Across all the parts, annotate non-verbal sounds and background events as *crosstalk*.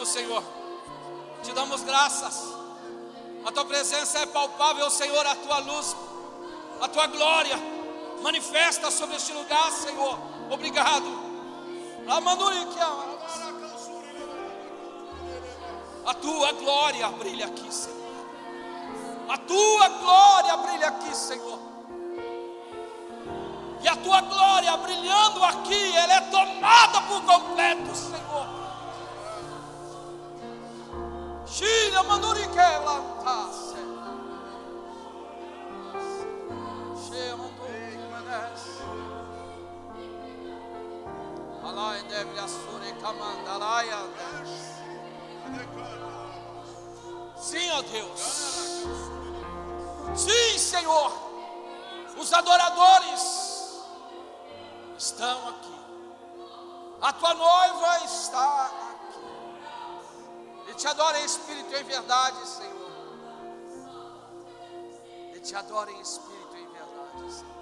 estamos, Senhor. Te damos graças. A tua presença é palpável, Senhor, a tua luz, a tua glória manifesta sobre este lugar, Senhor. Obrigado. A tua glória brilha aqui, Senhor. A tua glória brilha aqui, Senhor. E a tua glória brilhando aqui, ela é tomada por completo, Senhor. Sim, ó Deus. Sim, Senhor. Os adoradores estão aqui. A tua noiva está. Te adora em espírito e em verdade, Senhor. E te adora em espírito e em verdade, Senhor.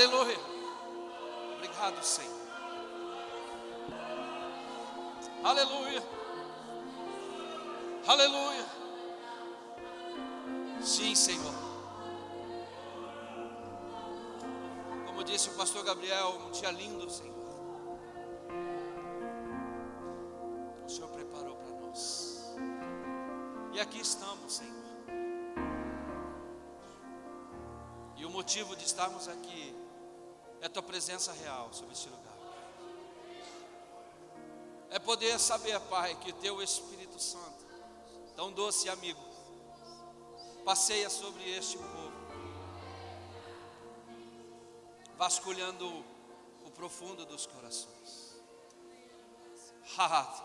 Aleluia. Obrigado, Senhor. Aleluia. Aleluia. Sim, Senhor. Como disse o pastor Gabriel, um dia lindo, Senhor. O Senhor preparou para nós. E aqui estamos, Senhor. E o motivo de estarmos aqui é a tua presença real sobre este lugar. É poder saber, Pai, que teu Espírito Santo, tão doce amigo, passeia sobre este povo, vasculhando o profundo dos corações. *laughs* Ah,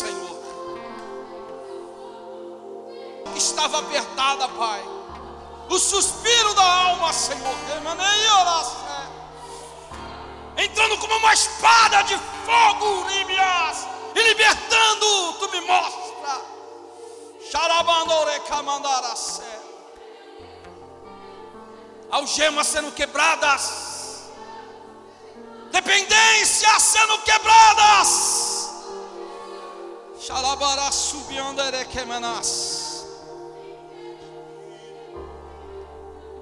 Senhor. Estava apertada, Pai. O suspiro da alma, Senhor. Entrando como uma espada de fogo. E libertando, tu me mostra. Algemas sendo quebradas. Dependências sendo quebradas. Xalabara subianderequemenas.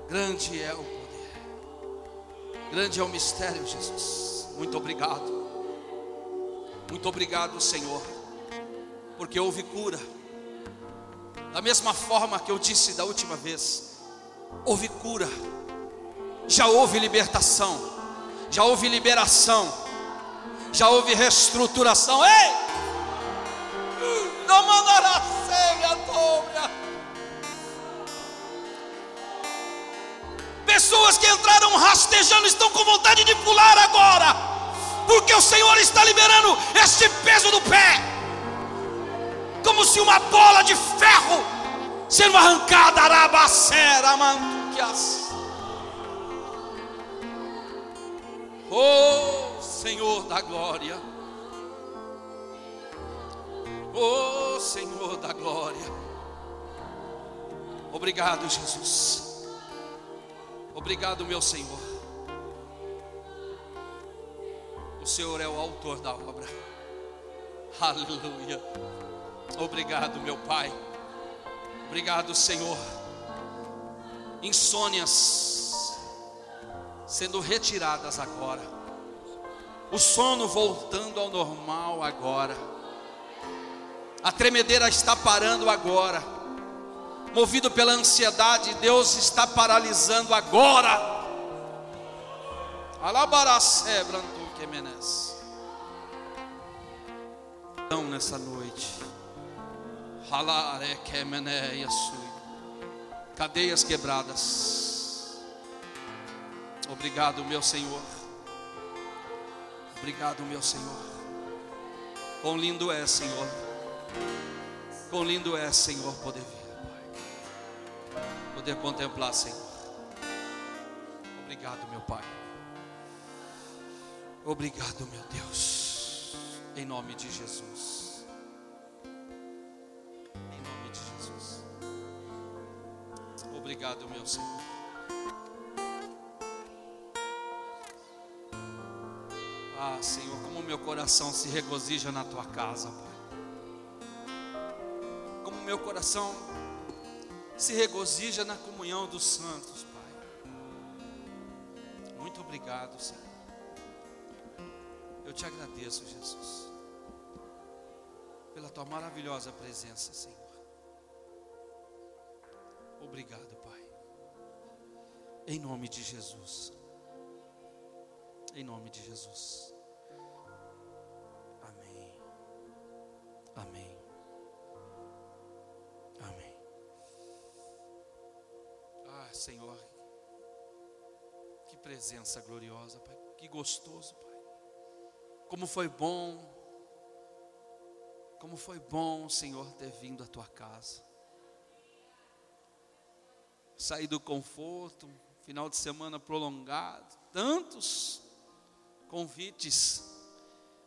Grande é o poder. Grande é o mistério, Jesus. Muito obrigado. Muito obrigado, Senhor. Porque houve cura. Da mesma forma que eu disse da última vez, houve cura. Já houve libertação. Já houve liberação. Já houve reestruturação. Ei! Não mandará ceia dobra. Pessoas que entraram rastejando estão com vontade de pular agora, porque o Senhor está liberando este peso do pé, como se uma bola de ferro sendo arrancada, arabacera, mantuquias. Oh Senhor da glória. Oh Senhor da glória. Obrigado, Jesus. Obrigado, meu Senhor. O Senhor é o autor da obra. Aleluia. Obrigado, meu Pai. Obrigado, Senhor. Insônias sendo retiradas agora. O sono voltando ao normal agora a tremedeira está parando agora. Movido pela ansiedade, Deus está paralisando agora. Quemenes. Então, nessa noite. Cadeias quebradas. Obrigado, meu Senhor. Obrigado, meu Senhor. Quão lindo é, Senhor Quão lindo é, Senhor, poder ver, Pai. Poder contemplar, Senhor. Obrigado, meu Pai. Obrigado, meu Deus. Em nome de Jesus. Em nome de Jesus. Obrigado, meu Senhor. Ah, Senhor, como meu coração se regozija na tua casa, Pai meu coração se regozija na comunhão dos santos, Pai. Muito obrigado, Senhor. Eu te agradeço, Jesus, pela tua maravilhosa presença, Senhor. Obrigado, Pai. Em nome de Jesus. Em nome de Jesus. Amém. Amém. Senhor. Que presença gloriosa, Pai. Que gostoso, Pai. Como foi bom, como foi bom, Senhor, ter vindo à tua casa. Sair do conforto, final de semana prolongado, tantos convites,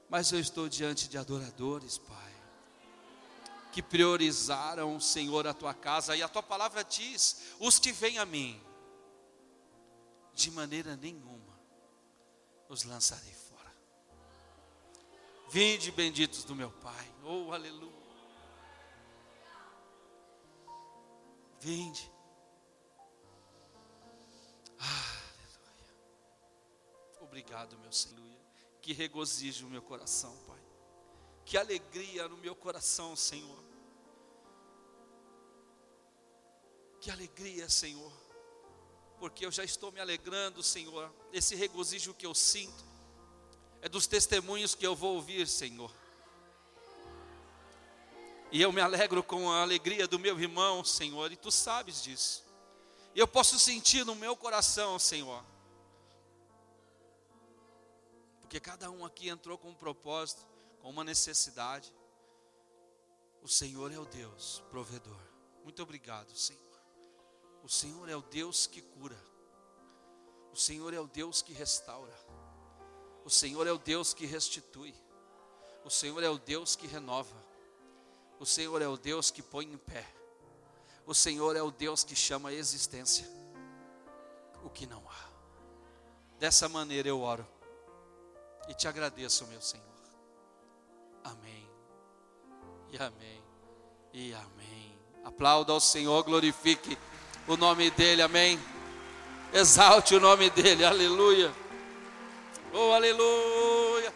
mas eu estou diante de adoradores, Pai. Que priorizaram, Senhor, a tua casa, e a tua palavra diz: os que vêm a mim, de maneira nenhuma os lançarei fora. Vinde benditos do meu Pai, oh aleluia. Vinde. Aleluia. Obrigado, meu Senhor. Que regozijo o meu coração, Pai. Que alegria no meu coração, Senhor. Que alegria, Senhor. Porque eu já estou me alegrando, Senhor. Esse regozijo que eu sinto é dos testemunhos que eu vou ouvir, Senhor. E eu me alegro com a alegria do meu irmão, Senhor, e tu sabes disso. E eu posso sentir no meu coração, Senhor. Porque cada um aqui entrou com um propósito, com uma necessidade. O Senhor é o Deus provedor. Muito obrigado, Senhor. O Senhor é o Deus que cura. O Senhor é o Deus que restaura. O Senhor é o Deus que restitui. O Senhor é o Deus que renova. O Senhor é o Deus que põe em pé. O Senhor é o Deus que chama a existência o que não há. Dessa maneira eu oro e te agradeço, meu Senhor. Amém. E amém. E amém. Aplauda ao Senhor, glorifique o nome dele. Amém. Exalte o nome dele. Aleluia. Oh, aleluia.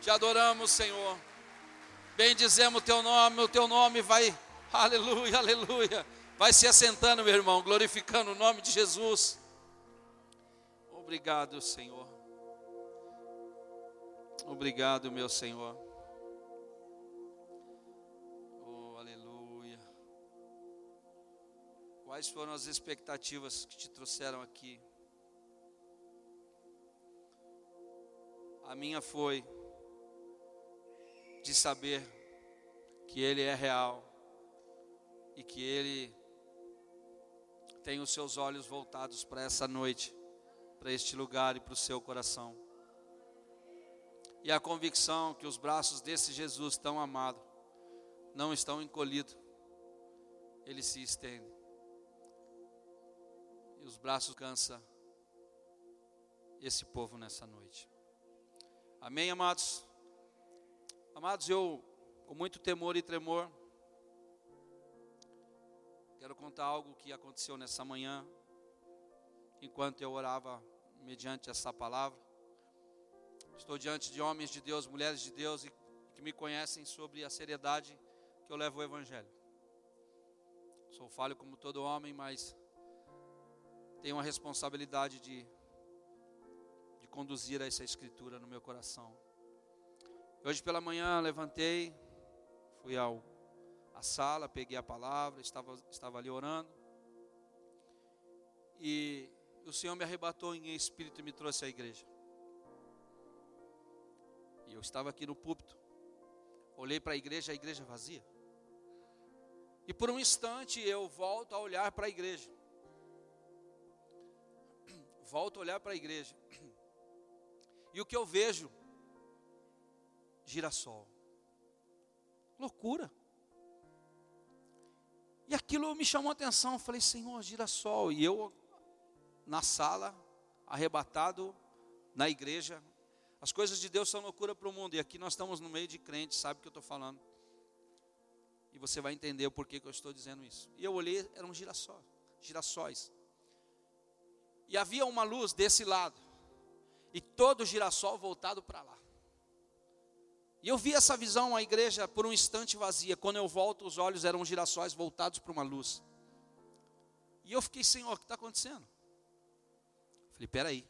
Te adoramos, Senhor. Bendizemos o teu nome, o teu nome vai, aleluia, aleluia, vai se assentando, meu irmão, glorificando o nome de Jesus. Obrigado, Senhor. Obrigado, meu Senhor. Quais foram as expectativas que te trouxeram aqui? A minha foi de saber que Ele é real e que Ele tem os seus olhos voltados para essa noite, para este lugar e para o seu coração. E a convicção que os braços desse Jesus tão amado não estão encolhidos, ele se estende. Os braços cansa esse povo nessa noite. Amém, amados? Amados, eu, com muito temor e tremor, quero contar algo que aconteceu nessa manhã, enquanto eu orava mediante essa palavra. Estou diante de homens de Deus, mulheres de Deus e que me conhecem sobre a seriedade que eu levo o Evangelho. Sou falho como todo homem, mas tenho a responsabilidade de, de conduzir essa escritura no meu coração. Hoje pela manhã levantei, fui ao à sala, peguei a palavra, estava, estava ali orando. E o Senhor me arrebatou em espírito e me trouxe à igreja. E eu estava aqui no púlpito. Olhei para a igreja, a igreja vazia. E por um instante eu volto a olhar para a igreja. Volto a olhar para a igreja. E o que eu vejo girassol. Loucura. E aquilo me chamou a atenção. Eu falei, Senhor, girassol. E eu, na sala, arrebatado, na igreja. As coisas de Deus são loucura para o mundo. E aqui nós estamos no meio de crentes, sabe o que eu estou falando. E você vai entender o porquê que eu estou dizendo isso. E eu olhei, eram girassóis. girassóis. E havia uma luz desse lado. E todo o girassol voltado para lá. E eu vi essa visão, a igreja por um instante vazia. Quando eu volto, os olhos eram girassóis voltados para uma luz. E eu fiquei, Senhor, o que está acontecendo? Falei, peraí.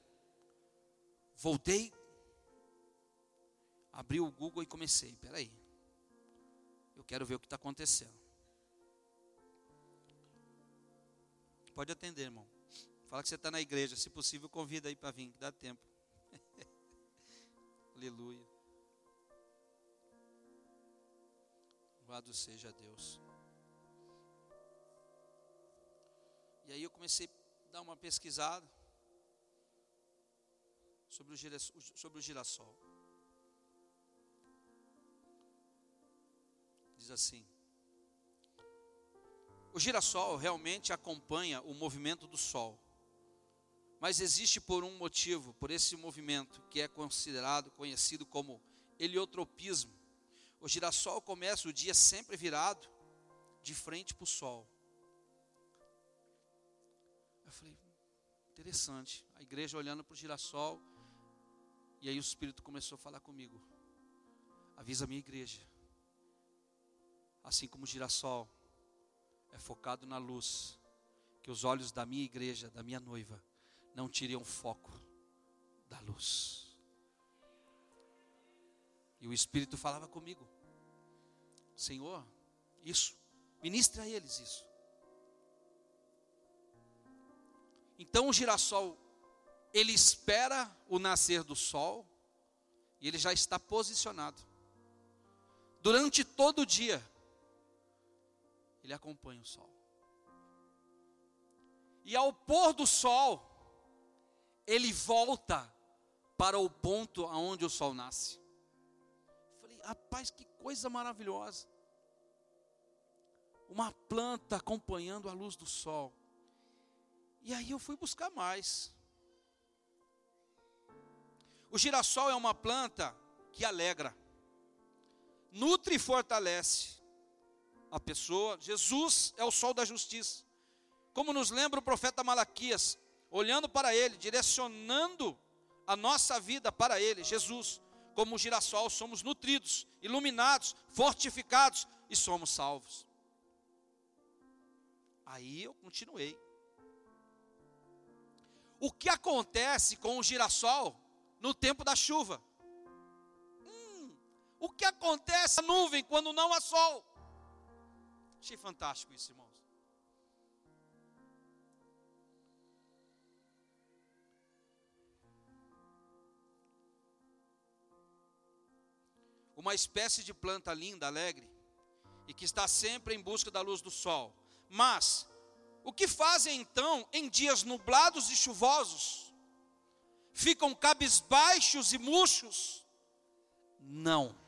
Voltei, abri o Google e comecei, peraí. Eu quero ver o que está acontecendo. Pode atender, irmão. Fala que você está na igreja. Se possível, convida aí para vir, que dá tempo. *laughs* Aleluia. Louvado seja Deus. E aí eu comecei a dar uma pesquisada sobre o, girassol, sobre o girassol. Diz assim: O girassol realmente acompanha o movimento do sol. Mas existe por um motivo, por esse movimento que é considerado, conhecido como heliotropismo. O girassol começa o dia sempre virado de frente para o sol. Eu falei, interessante. A igreja olhando para o girassol. E aí o Espírito começou a falar comigo. Avisa a minha igreja. Assim como o girassol é focado na luz, que os olhos da minha igreja, da minha noiva, não tirem o foco da luz. E o Espírito falava comigo: Senhor, isso, ministre a eles isso. Então o girassol, ele espera o nascer do sol, e ele já está posicionado. Durante todo o dia, ele acompanha o sol. E ao pôr do sol, ele volta para o ponto aonde o sol nasce. Falei, rapaz, que coisa maravilhosa. Uma planta acompanhando a luz do sol. E aí eu fui buscar mais. O girassol é uma planta que alegra, nutre e fortalece a pessoa. Jesus é o sol da justiça. Como nos lembra o profeta Malaquias, olhando para ele, direcionando a nossa vida para ele, Jesus, como o girassol, somos nutridos, iluminados, fortificados e somos salvos. Aí eu continuei. O que acontece com o girassol no tempo da chuva? Hum, o que acontece na nuvem quando não há sol? Achei fantástico isso, irmãos. Uma espécie de planta linda, alegre, e que está sempre em busca da luz do sol. Mas, o que fazem então em dias nublados e chuvosos? Ficam cabisbaixos e murchos? Não.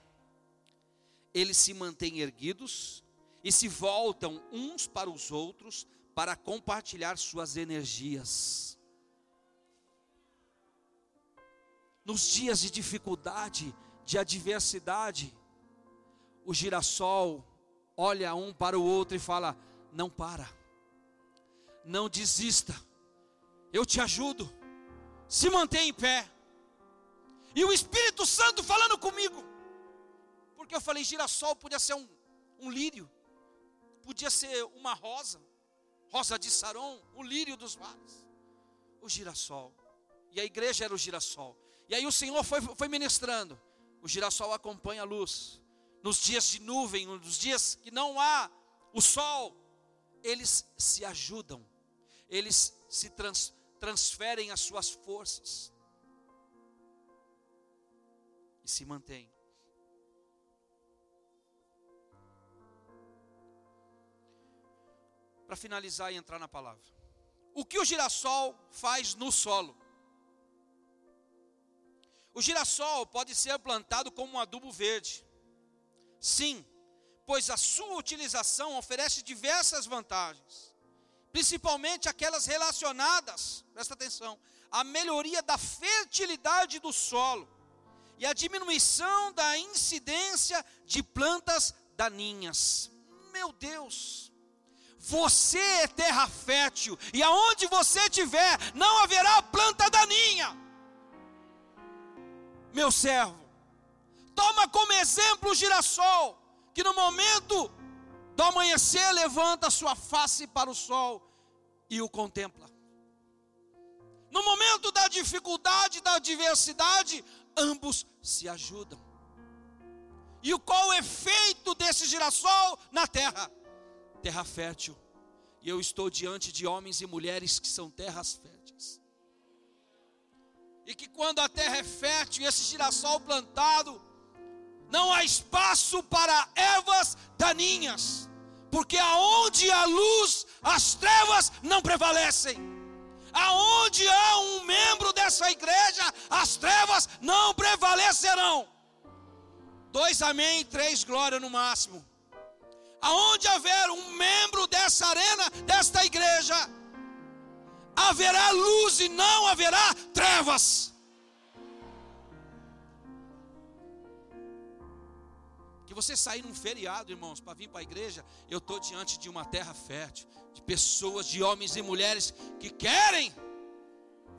Eles se mantêm erguidos e se voltam uns para os outros para compartilhar suas energias. Nos dias de dificuldade, de adversidade, o girassol olha um para o outro e fala: Não para, não desista, eu te ajudo, se mantém em pé. E o Espírito Santo falando comigo, porque eu falei: girassol podia ser um, um lírio, podia ser uma rosa, rosa de Saron, o lírio dos vales, o girassol. E a igreja era o girassol. E aí o Senhor foi, foi ministrando. O girassol acompanha a luz. Nos dias de nuvem, nos dias que não há o sol, eles se ajudam, eles se trans, transferem as suas forças e se mantêm. para finalizar e entrar na palavra. O que o girassol faz no solo? O girassol pode ser plantado como um adubo verde. Sim, pois a sua utilização oferece diversas vantagens, principalmente aquelas relacionadas, presta atenção, à melhoria da fertilidade do solo e a diminuição da incidência de plantas daninhas. Meu Deus! Você é terra fértil, e aonde você estiver, não haverá planta daninha. Meu servo, toma como exemplo o girassol, que no momento do amanhecer levanta sua face para o sol e o contempla. No momento da dificuldade, da adversidade, ambos se ajudam. E qual o efeito desse girassol na terra? terra fértil. E eu estou diante de homens e mulheres que são terras férteis. E que quando a terra é fértil, esse girassol plantado, não há espaço para ervas daninhas, porque aonde há luz, as trevas não prevalecem. Aonde há um membro dessa igreja, as trevas não prevalecerão. Dois amém, três glória no máximo. Aonde haver um membro dessa arena, desta igreja, haverá luz e não haverá trevas. Que você sair num feriado, irmãos, para vir para a igreja, eu estou diante de uma terra fértil, de pessoas, de homens e mulheres que querem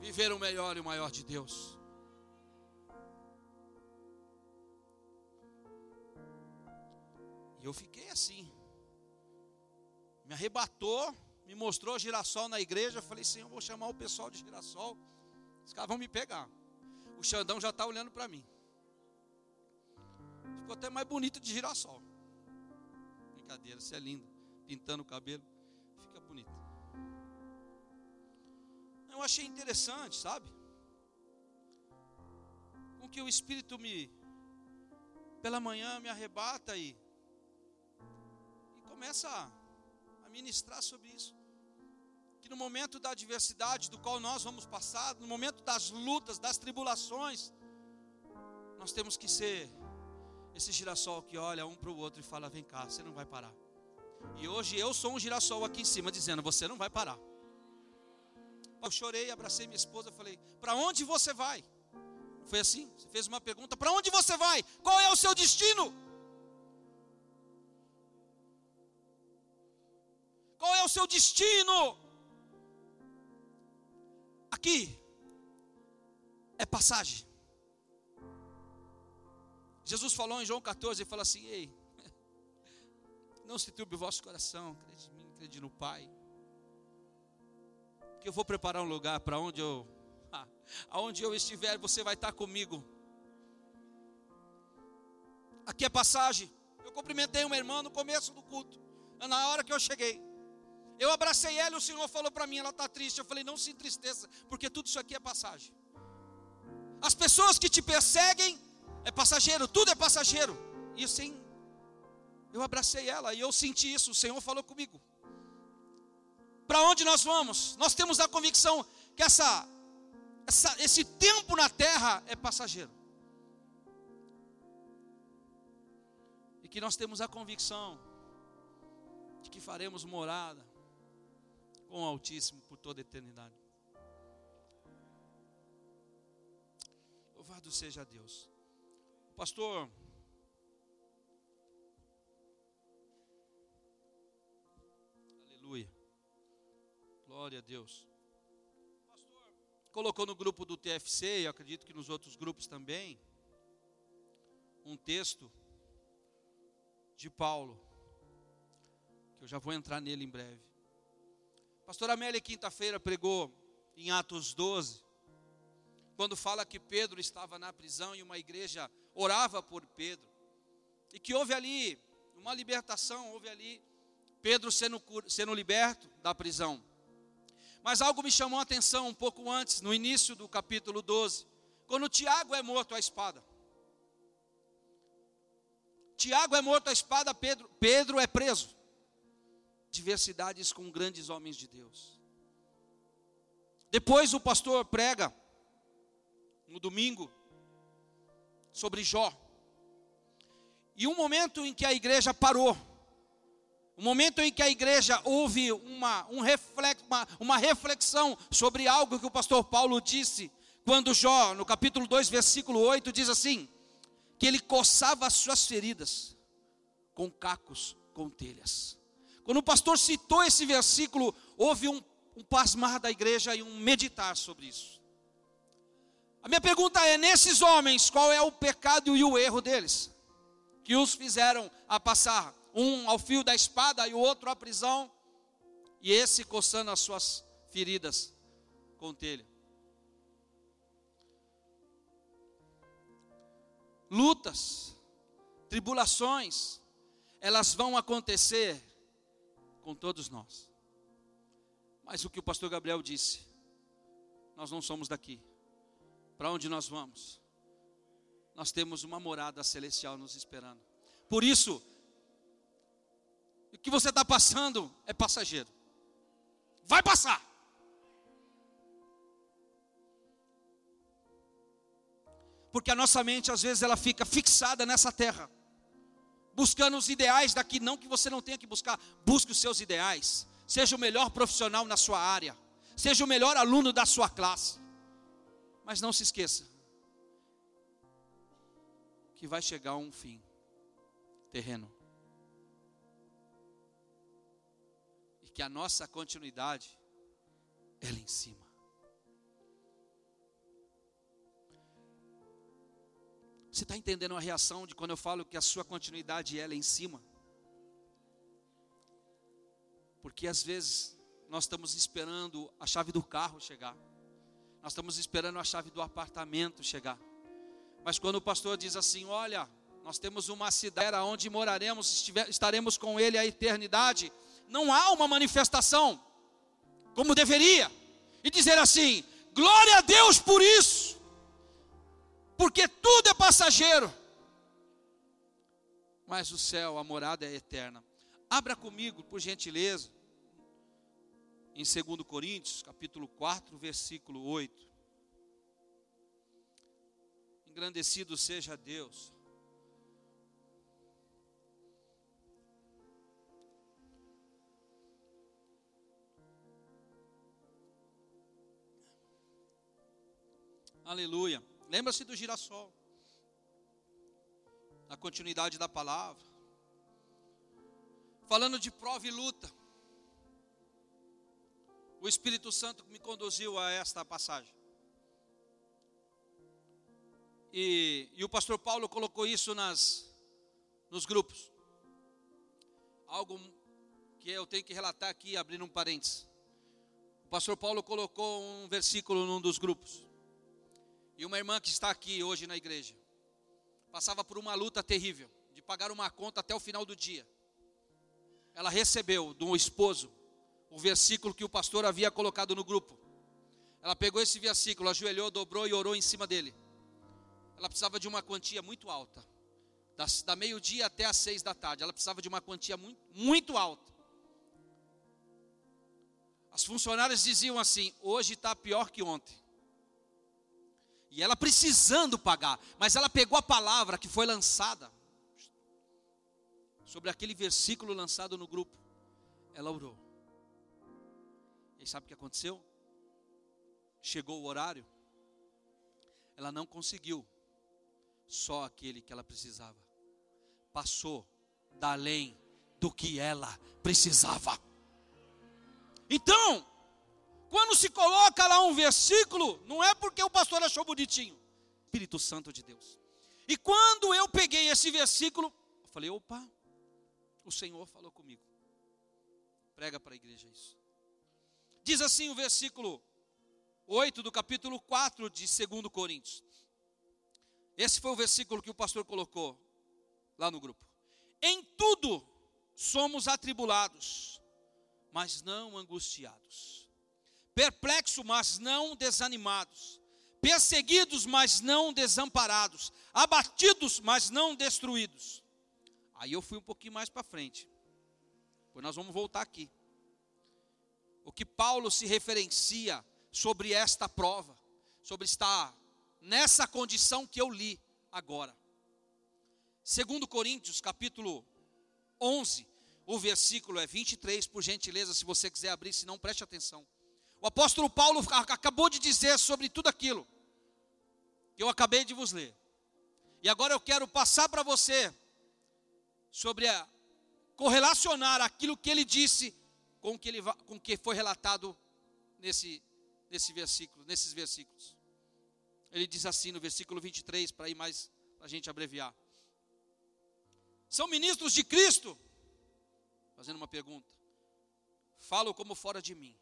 viver o melhor e o maior de Deus. E eu fiquei assim. Me arrebatou, me mostrou girassol na igreja. Eu falei, Senhor, vou chamar o pessoal de girassol. Os caras vão me pegar. O Xandão já está olhando para mim. Ficou até mais bonito de girassol. Brincadeira, você é lindo. Pintando o cabelo, fica bonito. Eu achei interessante, sabe? Com que o Espírito me, pela manhã, me arrebata e começa a ministrar sobre isso. No momento da adversidade do qual nós vamos passar, no momento das lutas, das tribulações, nós temos que ser esse girassol que olha um para o outro e fala: Vem cá, você não vai parar. E hoje eu sou um girassol aqui em cima dizendo: Você não vai parar. Eu chorei, abracei minha esposa, falei: Para onde você vai? Foi assim? Você fez uma pergunta: Para onde você vai? Qual é o seu destino? Qual é o seu destino? Aqui é passagem. Jesus falou em João 14, ele fala assim: Ei, *laughs* não se turbe o vosso coração, crede em mim, crede no Pai. Que eu vou preparar um lugar para onde eu, *laughs* aonde eu estiver, você vai estar comigo. Aqui é passagem. Eu cumprimentei uma irmã no começo do culto, na hora que eu cheguei. Eu abracei ela e o Senhor falou para mim, ela está triste. Eu falei, não se entristeça, porque tudo isso aqui é passagem. As pessoas que te perseguem é passageiro, tudo é passageiro. E assim, eu abracei ela e eu senti isso, o Senhor falou comigo. Para onde nós vamos? Nós temos a convicção que essa, essa, esse tempo na terra é passageiro. E que nós temos a convicção de que faremos morada com o Altíssimo por toda a eternidade. Louvado seja Deus. Pastor Aleluia. Glória a Deus. Pastor colocou no grupo do TFC, e acredito que nos outros grupos também, um texto de Paulo, que eu já vou entrar nele em breve. Pastor Amélia, quinta-feira, pregou em Atos 12, quando fala que Pedro estava na prisão e uma igreja orava por Pedro, e que houve ali uma libertação, houve ali Pedro sendo, sendo liberto da prisão. Mas algo me chamou a atenção um pouco antes, no início do capítulo 12, quando Tiago é morto à espada. Tiago é morto à espada, Pedro, Pedro é preso diversidades com grandes homens de Deus. Depois o pastor prega no domingo sobre Jó. E um momento em que a igreja parou, um momento em que a igreja houve uma, um uma, uma reflexão sobre algo que o pastor Paulo disse, quando Jó, no capítulo 2, versículo 8, diz assim: que ele coçava as suas feridas com cacos, com telhas. Quando o pastor citou esse versículo, houve um, um pasmar da igreja e um meditar sobre isso. A minha pergunta é: nesses homens, qual é o pecado e o erro deles? Que os fizeram a passar, um ao fio da espada e o outro à prisão, e esse coçando as suas feridas com telha. Lutas, tribulações, elas vão acontecer com todos nós. Mas o que o pastor Gabriel disse, nós não somos daqui. Para onde nós vamos? Nós temos uma morada celestial nos esperando. Por isso, o que você está passando é passageiro. Vai passar. Porque a nossa mente, às vezes, ela fica fixada nessa terra. Buscando os ideais daqui, não que você não tenha que buscar, busque os seus ideais. Seja o melhor profissional na sua área, seja o melhor aluno da sua classe. Mas não se esqueça que vai chegar um fim terreno. E que a nossa continuidade é lá em cima. Você está entendendo a reação de quando eu falo que a sua continuidade é lá em cima? Porque às vezes nós estamos esperando a chave do carro chegar, nós estamos esperando a chave do apartamento chegar. Mas quando o pastor diz assim: Olha, nós temos uma cidade onde moraremos, estaremos com Ele a eternidade, não há uma manifestação como deveria, e dizer assim: glória a Deus por isso, porque tudo é passageiro, mas o céu, a morada é eterna. Abra comigo, por gentileza, em 2 Coríntios, capítulo 4, versículo 8. Engrandecido seja Deus. Aleluia. Lembra-se do girassol. Na continuidade da palavra. Falando de prova e luta. O Espírito Santo me conduziu a esta passagem. E, e o pastor Paulo colocou isso nas, nos grupos. Algo que eu tenho que relatar aqui, abrindo um parênteses. O pastor Paulo colocou um versículo num dos grupos. E uma irmã que está aqui hoje na igreja passava por uma luta terrível de pagar uma conta até o final do dia. Ela recebeu do esposo o versículo que o pastor havia colocado no grupo. Ela pegou esse versículo, ajoelhou, dobrou e orou em cima dele. Ela precisava de uma quantia muito alta. Da, da meio-dia até às seis da tarde. Ela precisava de uma quantia muito, muito alta. As funcionárias diziam assim: hoje está pior que ontem. E ela precisando pagar, mas ela pegou a palavra que foi lançada sobre aquele versículo lançado no grupo. Ela orou. E sabe o que aconteceu? Chegou o horário, ela não conseguiu só aquele que ela precisava. Passou da além do que ela precisava. Então, quando se coloca lá um versículo, não é porque o pastor achou bonitinho. Espírito Santo de Deus. E quando eu peguei esse versículo, eu falei: opa, o Senhor falou comigo. Prega para a igreja isso. Diz assim o versículo 8 do capítulo 4 de 2 Coríntios. Esse foi o versículo que o pastor colocou lá no grupo. Em tudo somos atribulados, mas não angustiados perplexos, mas não desanimados, perseguidos, mas não desamparados, abatidos, mas não destruídos. Aí eu fui um pouquinho mais para frente, pois nós vamos voltar aqui. O que Paulo se referencia sobre esta prova, sobre estar nessa condição que eu li agora. Segundo Coríntios, capítulo 11, o versículo é 23, por gentileza, se você quiser abrir, se não preste atenção. O apóstolo Paulo acabou de dizer sobre tudo aquilo que eu acabei de vos ler. E agora eu quero passar para você sobre a correlacionar aquilo que ele disse com o que, ele, com que foi relatado nesse, nesse versículo, nesses versículos. Ele diz assim no versículo 23, para ir mais, para a gente abreviar. São ministros de Cristo? Fazendo uma pergunta. Falo como fora de mim.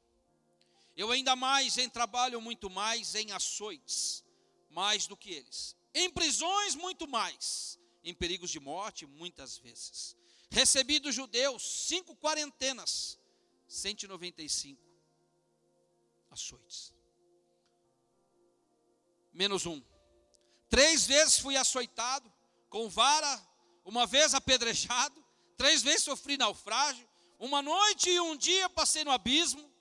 Eu ainda mais em trabalho, muito mais em açoites, mais do que eles. Em prisões, muito mais. Em perigos de morte, muitas vezes. Recebi dos judeus cinco quarentenas, 195 açoites. Menos um. Três vezes fui açoitado, com vara, uma vez apedrejado, três vezes sofri naufrágio, uma noite e um dia passei no abismo,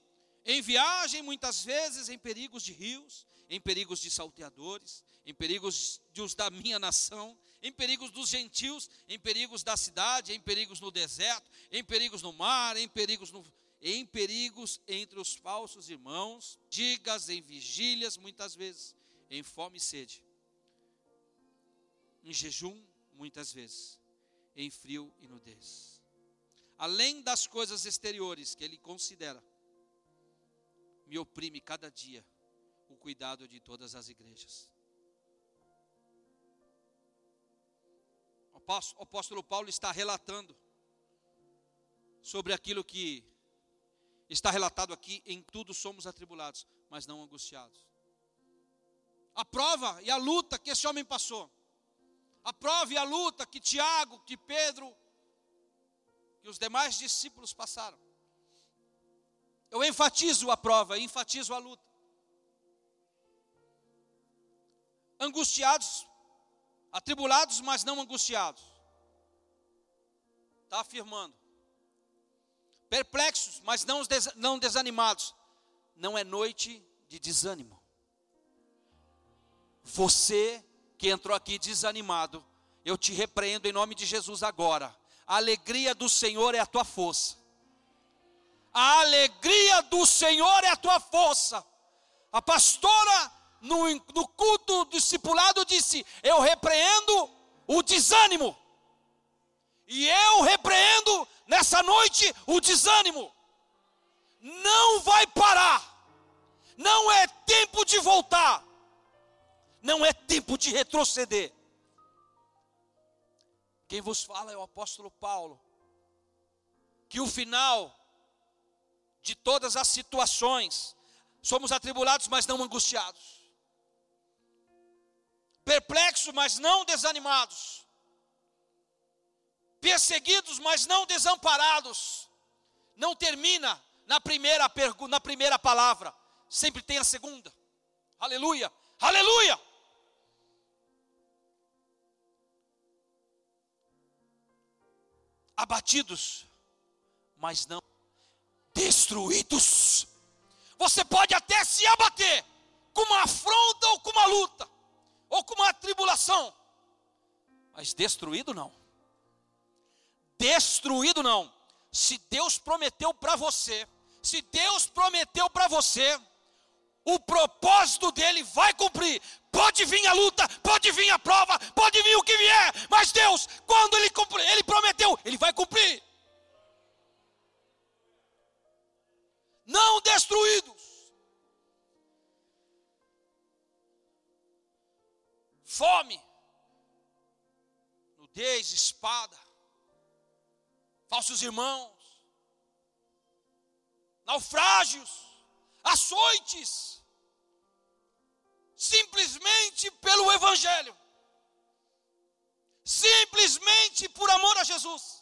em viagem, muitas vezes, em perigos de rios, em perigos de salteadores, em perigos de os da minha nação, em perigos dos gentios, em perigos da cidade, em perigos no deserto, em perigos no mar, em perigos no, em perigos entre os falsos irmãos, digas em vigílias muitas vezes, em fome e sede, em jejum muitas vezes, em frio e nudez. Além das coisas exteriores que ele considera, me oprime cada dia o cuidado de todas as igrejas. O apóstolo Paulo está relatando sobre aquilo que está relatado aqui: em tudo somos atribulados, mas não angustiados. A prova e a luta que esse homem passou, a prova e a luta que Tiago, que Pedro, que os demais discípulos passaram. Eu enfatizo a prova, enfatizo a luta. Angustiados, atribulados, mas não angustiados. Está afirmando. Perplexos, mas não, não desanimados. Não é noite de desânimo. Você que entrou aqui desanimado, eu te repreendo em nome de Jesus agora. A alegria do Senhor é a tua força. A alegria do Senhor é a tua força. A pastora, no, no culto discipulado, disse: Eu repreendo o desânimo. E eu repreendo nessa noite o desânimo. Não vai parar. Não é tempo de voltar. Não é tempo de retroceder. Quem vos fala é o apóstolo Paulo. Que o final de todas as situações. Somos atribulados, mas não angustiados. Perplexos, mas não desanimados. Perseguidos, mas não desamparados. Não termina na primeira pergunta, na primeira palavra. Sempre tem a segunda. Aleluia. Aleluia. Abatidos, mas não destruídos. Você pode até se abater com uma afronta ou com uma luta, ou com uma tribulação, mas destruído não. Destruído não. Se Deus prometeu para você, se Deus prometeu para você, o propósito dele vai cumprir. Pode vir a luta, pode vir a prova, pode vir o que vier, mas Deus, quando ele, ele prometeu, ele vai cumprir. Não destruídos. Fome, nudez, espada, falsos irmãos, naufrágios, açoites, simplesmente pelo Evangelho, simplesmente por amor a Jesus.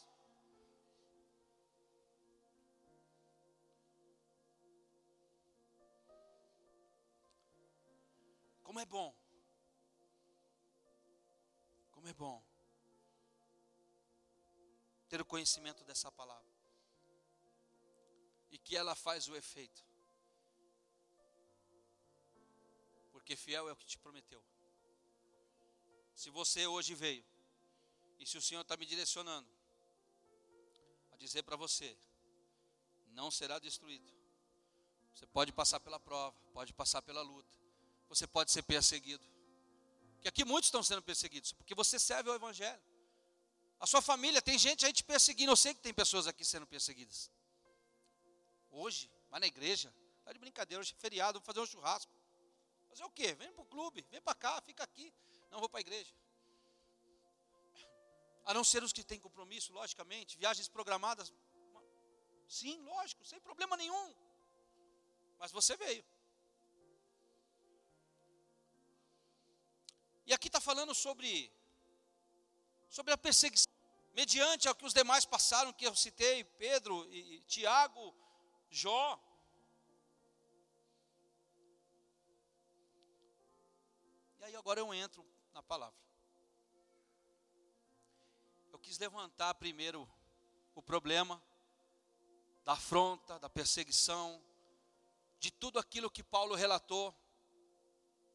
Como é bom. Como é bom ter o conhecimento dessa palavra. E que ela faz o efeito. Porque fiel é o que te prometeu. Se você hoje veio, e se o Senhor está me direcionando a dizer para você, não será destruído. Você pode passar pela prova, pode passar pela luta, você pode ser perseguido. Que aqui muitos estão sendo perseguidos, porque você serve ao Evangelho. A sua família, tem gente aí te perseguindo. Eu sei que tem pessoas aqui sendo perseguidas. Hoje, vai na igreja, está de brincadeira, hoje é feriado, vou fazer um churrasco. Fazer o quê? Vem para o clube, vem para cá, fica aqui. Não vou para a igreja. A não ser os que têm compromisso, logicamente, viagens programadas. Sim, lógico, sem problema nenhum. Mas você veio. E aqui está falando sobre, sobre a perseguição, mediante ao que os demais passaram, que eu citei, Pedro, e, e Tiago, Jó. E aí agora eu entro na palavra. Eu quis levantar primeiro o problema da afronta, da perseguição, de tudo aquilo que Paulo relatou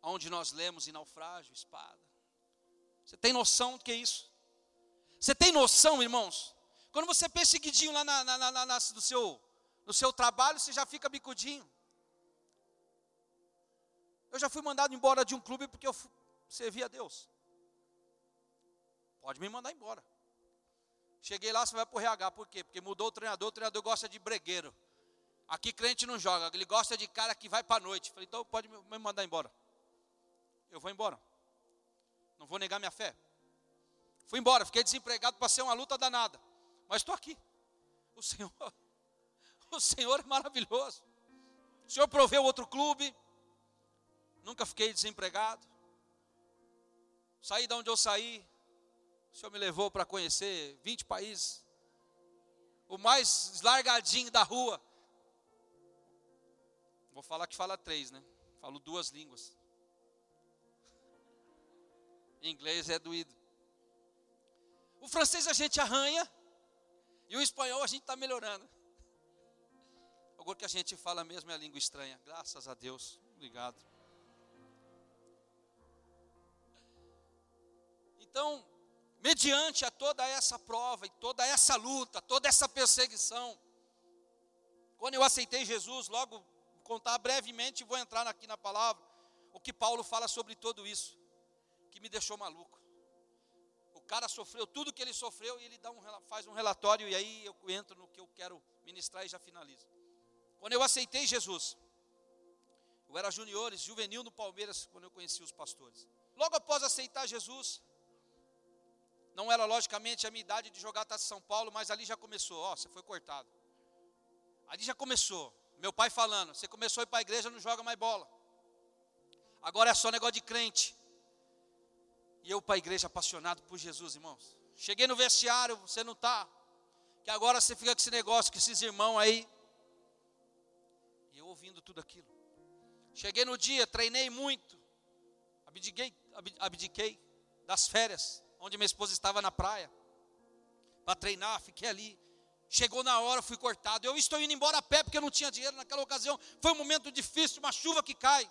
onde nós lemos em naufrágio, espada, Você tem noção do que é isso? Você tem noção, irmãos? Quando você é perseguidinho lá na, na, na, na, no, seu, no seu trabalho, você já fica bicudinho. Eu já fui mandado embora de um clube porque eu servi a Deus. Pode me mandar embora. Cheguei lá, você vai para o RH, por quê? Porque mudou o treinador, o treinador gosta de bregueiro. Aqui crente não joga, ele gosta de cara que vai para a noite. Falei, então pode me mandar embora. Eu vou embora. Não vou negar minha fé. Fui embora, fiquei desempregado, passei uma luta danada. Mas estou aqui. O Senhor, *laughs* o Senhor é maravilhoso. O Senhor proveu outro clube. Nunca fiquei desempregado. Saí de onde eu saí. O Senhor me levou para conhecer 20 países. O mais largadinho da rua. Vou falar que fala três, né? Falo duas línguas. Em inglês é doído. O francês a gente arranha. E o espanhol a gente está melhorando. Agora que a gente fala mesmo é a língua estranha. Graças a Deus. Obrigado. Então, mediante a toda essa prova e toda essa luta, toda essa perseguição, quando eu aceitei Jesus, logo contar brevemente, vou entrar aqui na palavra, o que Paulo fala sobre tudo isso, que me deixou maluco. O cara sofreu tudo que ele sofreu e ele dá um, faz um relatório e aí eu entro no que eu quero ministrar e já finalizo. Quando eu aceitei Jesus, eu era juniores, juvenil no Palmeiras, quando eu conheci os pastores. Logo após aceitar Jesus, não era logicamente a minha idade de jogar Taça São Paulo, mas ali já começou, ó, você foi cortado. Ali já começou. Meu pai falando, você começou a ir para a igreja, não joga mais bola. Agora é só negócio de crente. E eu para a igreja apaixonado por Jesus, irmãos. Cheguei no vestiário, você não está. Que agora você fica com esse negócio, com esses irmãos aí. E eu ouvindo tudo aquilo. Cheguei no dia, treinei muito. Abdiquei, abdiquei das férias onde minha esposa estava na praia, para treinar, fiquei ali. Chegou na hora, fui cortado. Eu estou indo embora a pé porque eu não tinha dinheiro naquela ocasião. Foi um momento difícil, uma chuva que cai.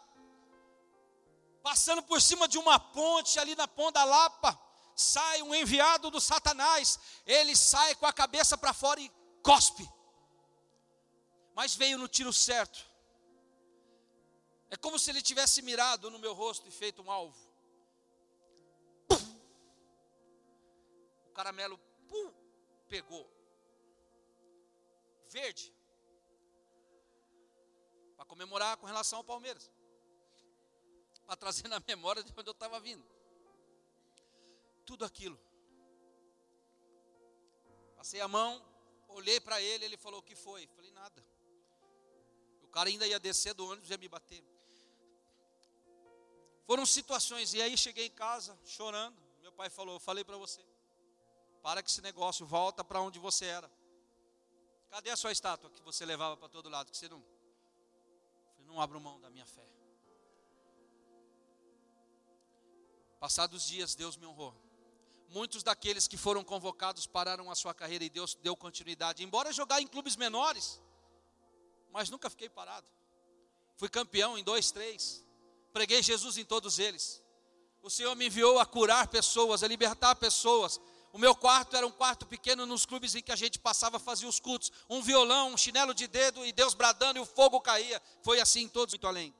Passando por cima de uma ponte ali na Ponta Lapa, sai um enviado do Satanás. Ele sai com a cabeça para fora e cospe. Mas veio no tiro certo. É como se ele tivesse mirado no meu rosto e feito um alvo. caramelo pum, pegou. Verde. Para comemorar com relação ao Palmeiras. Para trazer na memória de onde eu estava vindo. Tudo aquilo. Passei a mão, olhei para ele, ele falou: O que foi? Falei: Nada. O cara ainda ia descer do ônibus e ia me bater. Foram situações, e aí cheguei em casa chorando. Meu pai falou: Eu falei para você. Para que esse negócio volta para onde você era. Cadê a sua estátua que você levava para todo lado? Que você não. Eu não abro mão da minha fé. Passados dias, Deus me honrou. Muitos daqueles que foram convocados pararam a sua carreira e Deus deu continuidade. Embora jogar em clubes menores, mas nunca fiquei parado. Fui campeão em dois, três. Preguei Jesus em todos eles. O Senhor me enviou a curar pessoas, a libertar pessoas, o meu quarto era um quarto pequeno nos clubes em que a gente passava, fazia os cultos. Um violão, um chinelo de dedo e Deus bradando e o fogo caía. Foi assim em todos, muito além.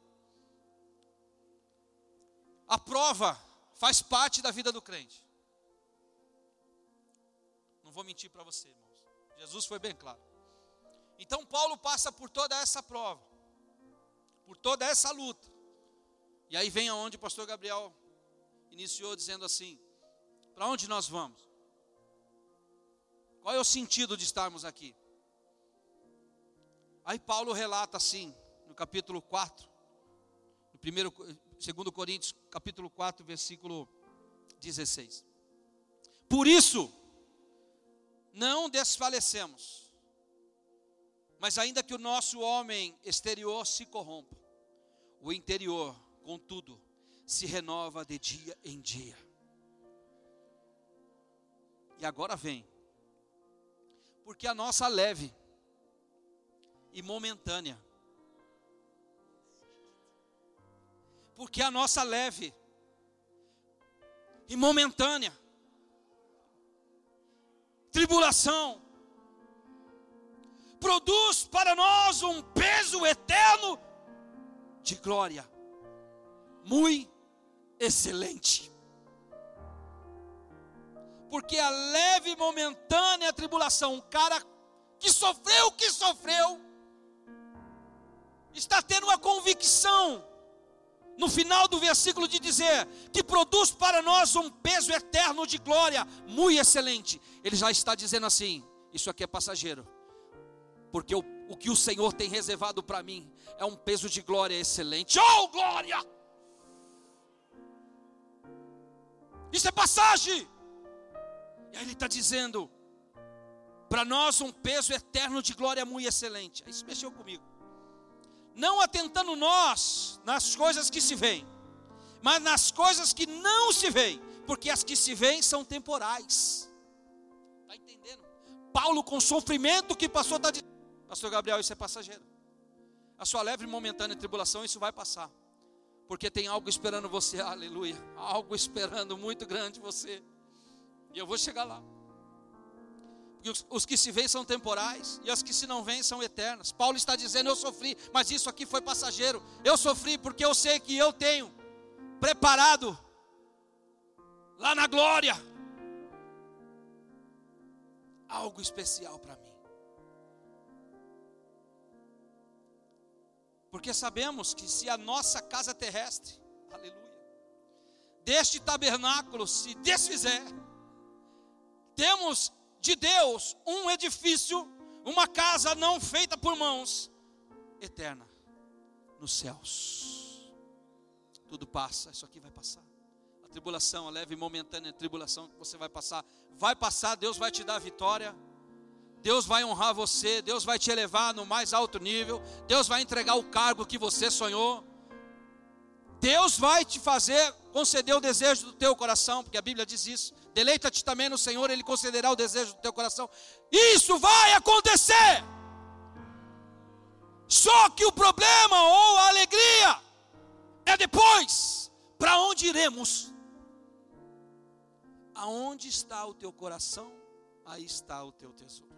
A prova faz parte da vida do crente. Não vou mentir para você, irmãos. Jesus foi bem claro. Então Paulo passa por toda essa prova, por toda essa luta. E aí vem aonde o pastor Gabriel iniciou dizendo assim: para onde nós vamos? Qual é o sentido de estarmos aqui? Aí Paulo relata assim, no capítulo 4, no primeiro, segundo Coríntios, capítulo 4, versículo 16. Por isso, não desfalecemos, mas ainda que o nosso homem exterior se corrompa, o interior, contudo, se renova de dia em dia. E agora vem porque a nossa leve e momentânea. Porque a nossa leve e momentânea. Tribulação produz para nós um peso eterno de glória, muito excelente. Porque a leve e momentânea tribulação, um cara que sofreu o que sofreu, está tendo uma convicção no final do versículo de dizer que produz para nós um peso eterno de glória muito excelente. Ele já está dizendo assim: isso aqui é passageiro, porque o, o que o Senhor tem reservado para mim é um peso de glória excelente. Oh, glória! Isso é passagem. E aí ele está dizendo: para nós um peso eterno de glória muito excelente. Isso mexeu comigo não atentando nós nas coisas que se veem, mas nas coisas que não se veem, porque as que se veem são temporais. Está entendendo? Paulo, com o sofrimento que passou, está dizendo: Pastor Gabriel, isso é passageiro. A sua leve e momentânea tribulação, isso vai passar. Porque tem algo esperando você, aleluia. Algo esperando muito grande você. E eu vou chegar lá. Os, os que se veem são temporais e as que se não veem são eternas. Paulo está dizendo: Eu sofri, mas isso aqui foi passageiro. Eu sofri porque eu sei que eu tenho preparado lá na glória algo especial para mim. Porque sabemos que se a nossa casa terrestre, aleluia, deste tabernáculo se desfizer, temos de Deus um edifício, uma casa não feita por mãos, eterna, nos céus. Tudo passa, isso aqui vai passar. A tribulação, a leve e momentânea tribulação que você vai passar, vai passar, Deus vai te dar a vitória. Deus vai honrar você, Deus vai te elevar no mais alto nível, Deus vai entregar o cargo que você sonhou. Deus vai te fazer conceder o desejo do teu coração, porque a Bíblia diz isso. Deleita-te também no Senhor, Ele concederá o desejo do teu coração. Isso vai acontecer. Só que o problema ou a alegria é depois. Para onde iremos? Aonde está o teu coração? Aí está o teu tesouro.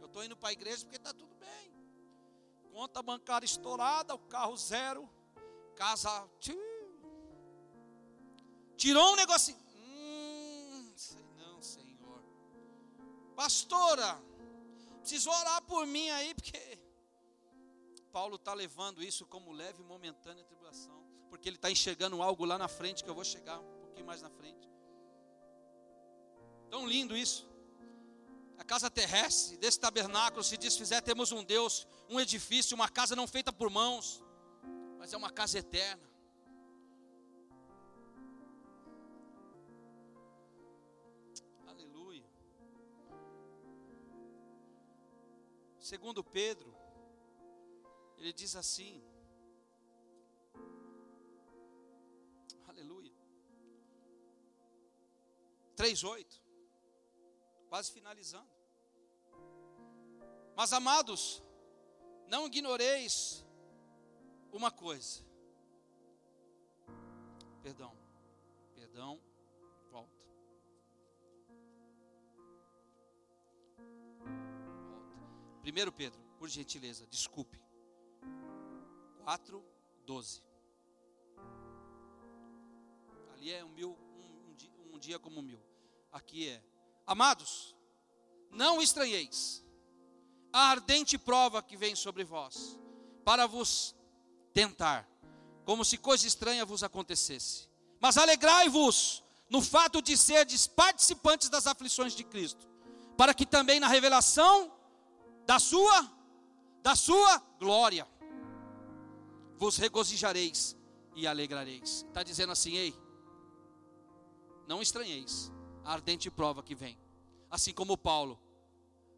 Eu estou indo para a igreja porque está tudo bem. Conta bancária estourada, o carro zero, casa. Tchum, Tirou um negocinho. Hum, sei não, Senhor. Pastora, preciso orar por mim aí, porque Paulo está levando isso como leve e momentânea tribulação. Porque ele está enxergando algo lá na frente, que eu vou chegar um pouquinho mais na frente. Tão lindo isso. A casa terrestre desse tabernáculo se desfizer, temos um Deus, um edifício, uma casa não feita por mãos, mas é uma casa eterna. Segundo Pedro, ele diz assim: Aleluia. 3:8. Quase finalizando. Mas amados, não ignoreis uma coisa. Perdão. Perdão. 1 Pedro, por gentileza, desculpe. 4, 12. Ali é um, mil, um, um, dia, como mil. Aqui é. Amados, não estranheis a ardente prova que vem sobre vós, para vos tentar, como se coisa estranha vos acontecesse. Mas alegrai-vos no fato de serdes participantes das aflições de Cristo, para que também na revelação da sua da sua glória vos regozijareis e alegrareis. Está dizendo assim, ei, não estranheis a ardente prova que vem, assim como Paulo,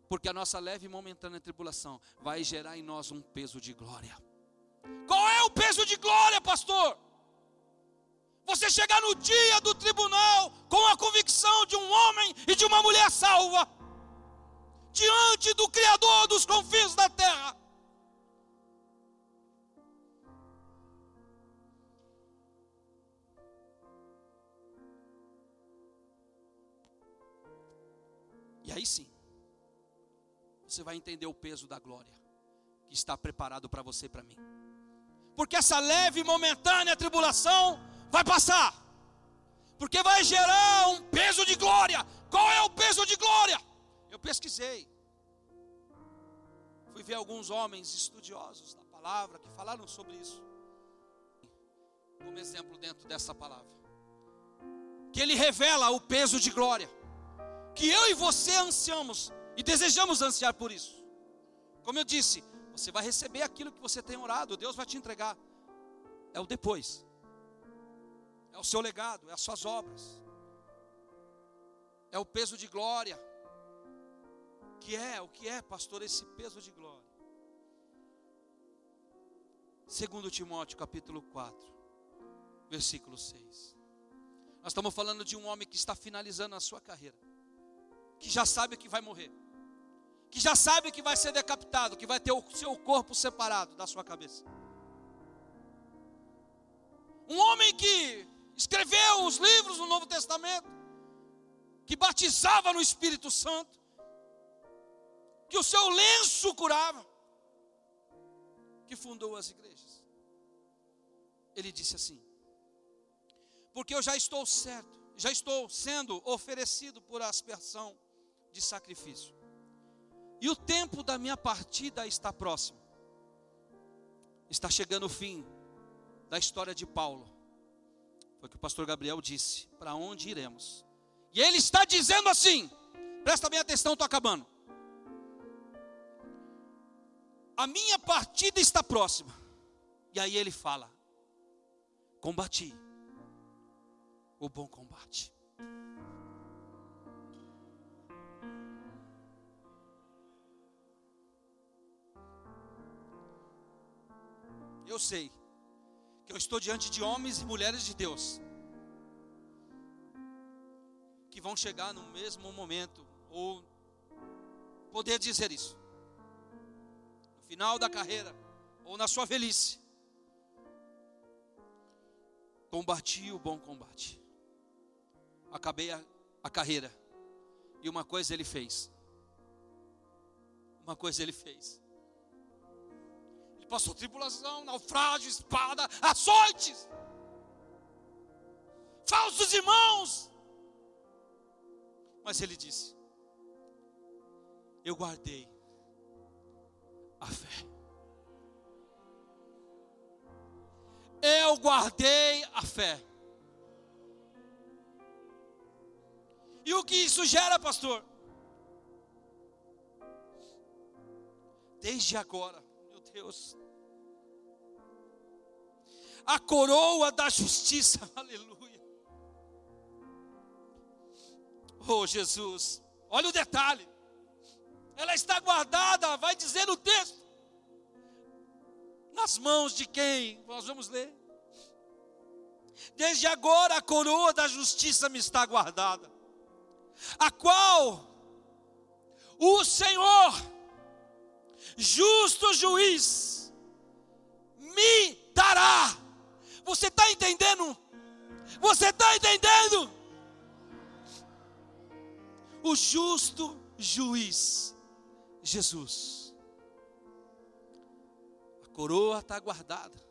porque a nossa leve e momentânea tribulação vai gerar em nós um peso de glória. Qual é o peso de glória, pastor? Você chegar no dia do tribunal com a convicção de um homem e de uma mulher salva diante do Criador dos confins da terra. E aí sim, você vai entender o peso da glória que está preparado para você e para mim. Porque essa leve e momentânea tribulação vai passar. Porque vai gerar um peso de glória. Qual é o peso de glória? Eu pesquisei. Fui ver alguns homens estudiosos da palavra que falaram sobre isso. Como exemplo dentro dessa palavra. Que ele revela o peso de glória. Que eu e você ansiamos e desejamos ansiar por isso. Como eu disse, você vai receber aquilo que você tem orado, Deus vai te entregar. É o depois. É o seu legado, é as suas obras. É o peso de glória. Que é, o que é, pastor, esse peso de glória? Segundo Timóteo, capítulo 4, versículo 6. Nós estamos falando de um homem que está finalizando a sua carreira, que já sabe que vai morrer que já sabe que vai ser decapitado, que vai ter o seu corpo separado da sua cabeça. Um homem que escreveu os livros do Novo Testamento, que batizava no Espírito Santo, que o seu lenço curava, que fundou as igrejas. Ele disse assim: Porque eu já estou certo, já estou sendo oferecido por aspersão de sacrifício e o tempo da minha partida está próximo. Está chegando o fim da história de Paulo. Foi o que o pastor Gabriel disse: para onde iremos? E ele está dizendo assim: presta bem atenção, estou acabando. A minha partida está próxima. E aí ele fala: combati o bom combate. eu sei que eu estou diante de homens e mulheres de Deus que vão chegar no mesmo momento ou poder dizer isso. Final da carreira ou na sua velhice. Combati o bom combate. Acabei a, a carreira. E uma coisa ele fez. Uma coisa ele fez passou tribulação, naufrágio, espada, açoites, falsos irmãos. Mas ele disse: Eu guardei a fé. Eu guardei a fé. E o que isso gera, pastor? Desde agora, meu Deus, a coroa da justiça, *laughs* aleluia. Oh Jesus, olha o detalhe, ela está guardada, vai dizer no texto, nas mãos de quem? Nós vamos ler. Desde agora a coroa da justiça me está guardada, a qual o Senhor, justo juiz, me dará você está entendendo? Você está entendendo? O justo juiz, Jesus. A coroa está guardada.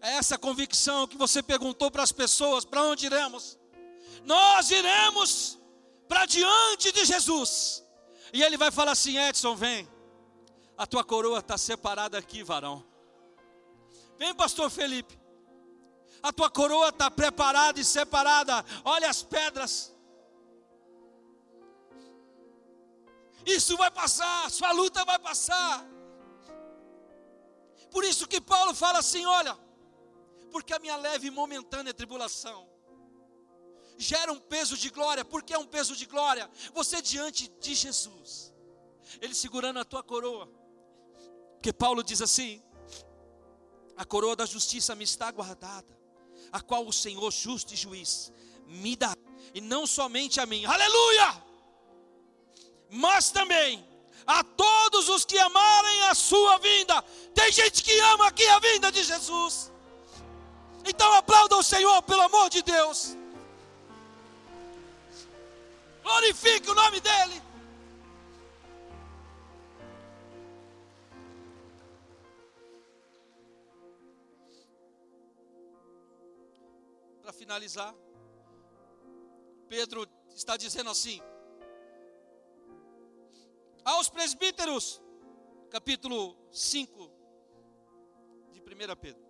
É essa convicção que você perguntou para as pessoas: para onde iremos? Nós iremos para diante de Jesus. E ele vai falar assim: Edson, vem. A tua coroa está separada aqui, varão. Vem, pastor Felipe. A tua coroa está preparada e separada. Olha as pedras. Isso vai passar, sua luta vai passar. Por isso que Paulo fala assim: olha, porque a minha leve e momentânea tribulação gera um peso de glória. Por que é um peso de glória? Você diante de Jesus, Ele segurando a tua coroa porque Paulo diz assim: a coroa da justiça me está guardada, a qual o Senhor, justo e juiz, me dá, e não somente a mim, aleluia! Mas também a todos os que amarem a sua vinda. Tem gente que ama aqui a vinda de Jesus. Então aplauda o Senhor, pelo amor de Deus. Glorifique o nome dEle. Para finalizar, Pedro está dizendo assim: aos presbíteros, capítulo 5 de 1 Pedro,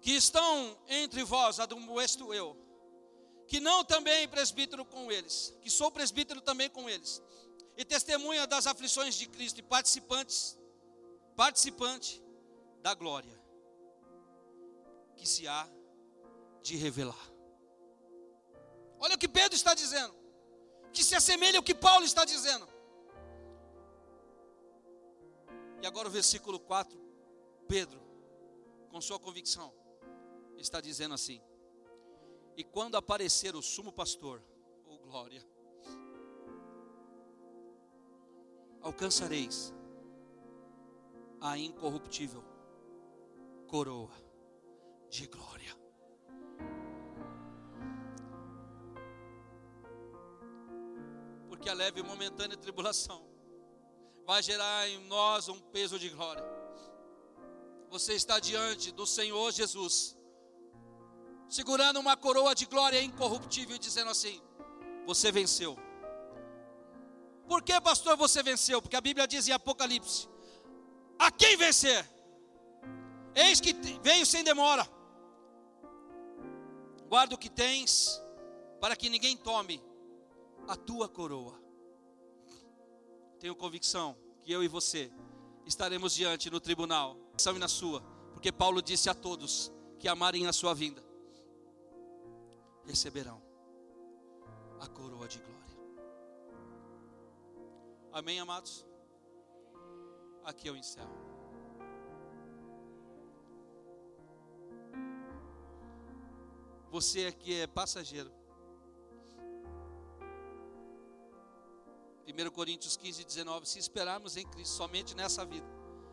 que estão entre vós, admoesto eu, que não também presbítero com eles, que sou presbítero também com eles, e testemunha das aflições de Cristo e participantes, participante da glória que se há de revelar. Olha o que Pedro está dizendo, que se assemelha ao que Paulo está dizendo. E agora o versículo 4, Pedro, com sua convicção, está dizendo assim: E quando aparecer o sumo pastor, oh glória, alcançareis a incorruptível coroa de glória. Porque a leve e momentânea tribulação vai gerar em nós um peso de glória. Você está diante do Senhor Jesus, segurando uma coroa de glória incorruptível dizendo assim: Você venceu. Por que, pastor, você venceu? Porque a Bíblia diz em Apocalipse: A quem vencer? Eis que veio sem demora. Guarda o que tens, para que ninguém tome a tua coroa. Tenho convicção que eu e você estaremos diante no tribunal, e na sua, porque Paulo disse a todos que amarem a sua vinda receberão a coroa de glória. Amém, amados? Aqui eu encerro. Você aqui é passageiro. 1 Coríntios 15, 19. Se esperarmos em Cristo somente nessa vida,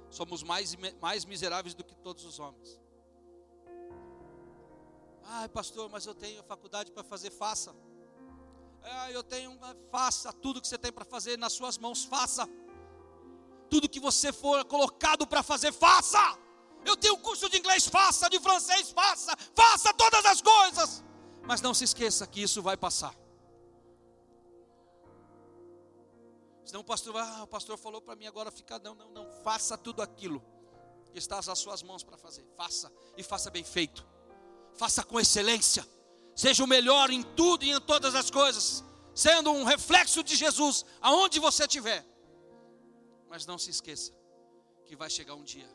somos mais, mais miseráveis do que todos os homens. Ai, pastor, mas eu tenho faculdade para fazer, faça. Ah, eu tenho, faça tudo que você tem para fazer nas suas mãos, faça. Tudo que você for colocado para fazer, faça. Eu tenho curso de inglês, faça, de francês, faça, faça todas as coisas. Mas não se esqueça que isso vai passar. Senão o pastor, ah, o pastor falou para mim agora ficar, não, não, não, faça tudo aquilo que está às suas mãos para fazer. Faça e faça bem feito faça com excelência, seja o melhor em tudo e em todas as coisas, sendo um reflexo de Jesus aonde você estiver. Mas não se esqueça que vai chegar um dia,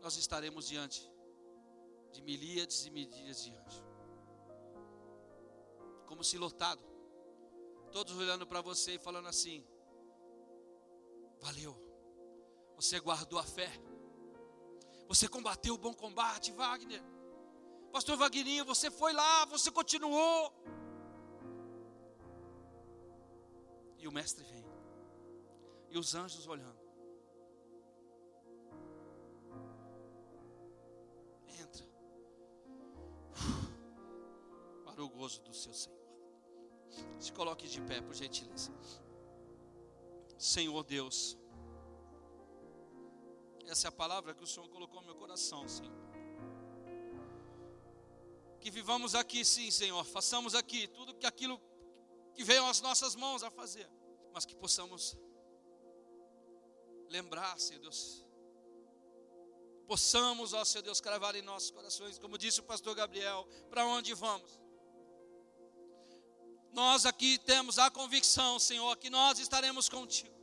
nós estaremos diante de milíades e milíades de anjos, como se lotado, todos olhando para você e falando assim: valeu, você guardou a fé você combateu o bom combate, Wagner. Pastor Wagninho, você foi lá, você continuou. E o mestre vem. E os anjos olhando. Entra. Para o gozo do seu Senhor. Se coloque de pé, por gentileza. Senhor Deus. Essa é a palavra que o Senhor colocou no meu coração, Senhor. Que vivamos aqui, sim, Senhor. Façamos aqui tudo que aquilo que veio às nossas mãos a fazer, mas que possamos lembrar, Senhor Deus. Possamos, ó Senhor Deus, cravar em nossos corações, como disse o pastor Gabriel, para onde vamos. Nós aqui temos a convicção, Senhor, que nós estaremos contigo.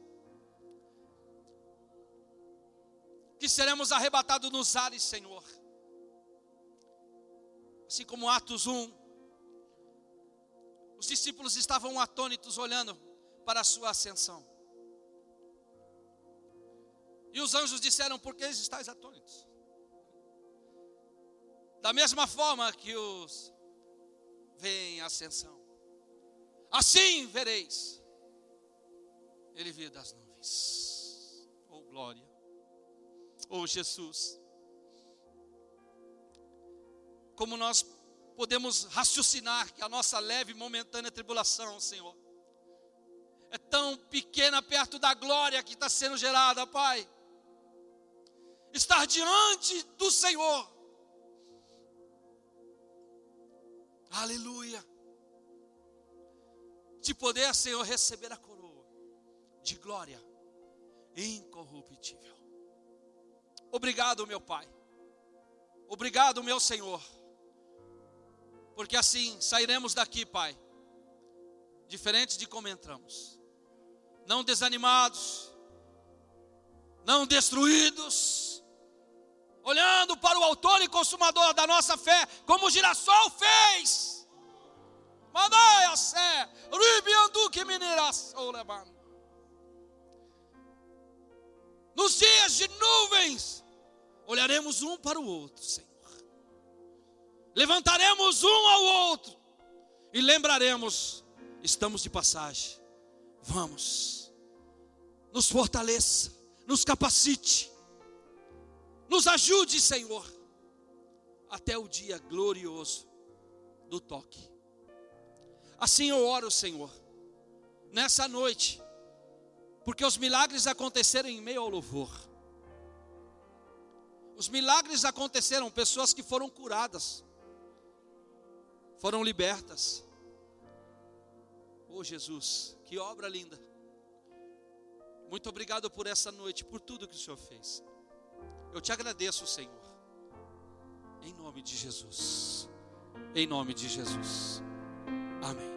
que seremos arrebatados nos ares, Senhor. Assim como Atos 1, os discípulos estavam atônitos olhando para a sua ascensão. E os anjos disseram: Por que estáis atônitos? Da mesma forma que os veem a ascensão, assim vereis ele vir das nuvens. Oh glória oh Jesus. Como nós podemos raciocinar que a nossa leve e momentânea tribulação, Senhor, é tão pequena perto da glória que está sendo gerada, Pai. Estar diante do Senhor. Aleluia. De poder, Senhor, receber a coroa de glória incorruptível. Obrigado, meu Pai. Obrigado, meu Senhor. Porque assim sairemos daqui, Pai, diferente de como entramos. Não desanimados, não destruídos, olhando para o autor e consumador da nossa fé, como o girassol fez. A sé, que levando. Nos dias de nuvens, olharemos um para o outro, Senhor. Levantaremos um ao outro e lembraremos: estamos de passagem. Vamos, nos fortaleça, nos capacite, nos ajude, Senhor, até o dia glorioso do toque. Assim eu oro, Senhor, nessa noite porque os milagres aconteceram em meio ao louvor. Os milagres aconteceram, pessoas que foram curadas, foram libertas. Oh Jesus, que obra linda. Muito obrigado por essa noite, por tudo que o Senhor fez. Eu te agradeço, Senhor. Em nome de Jesus. Em nome de Jesus. Amém.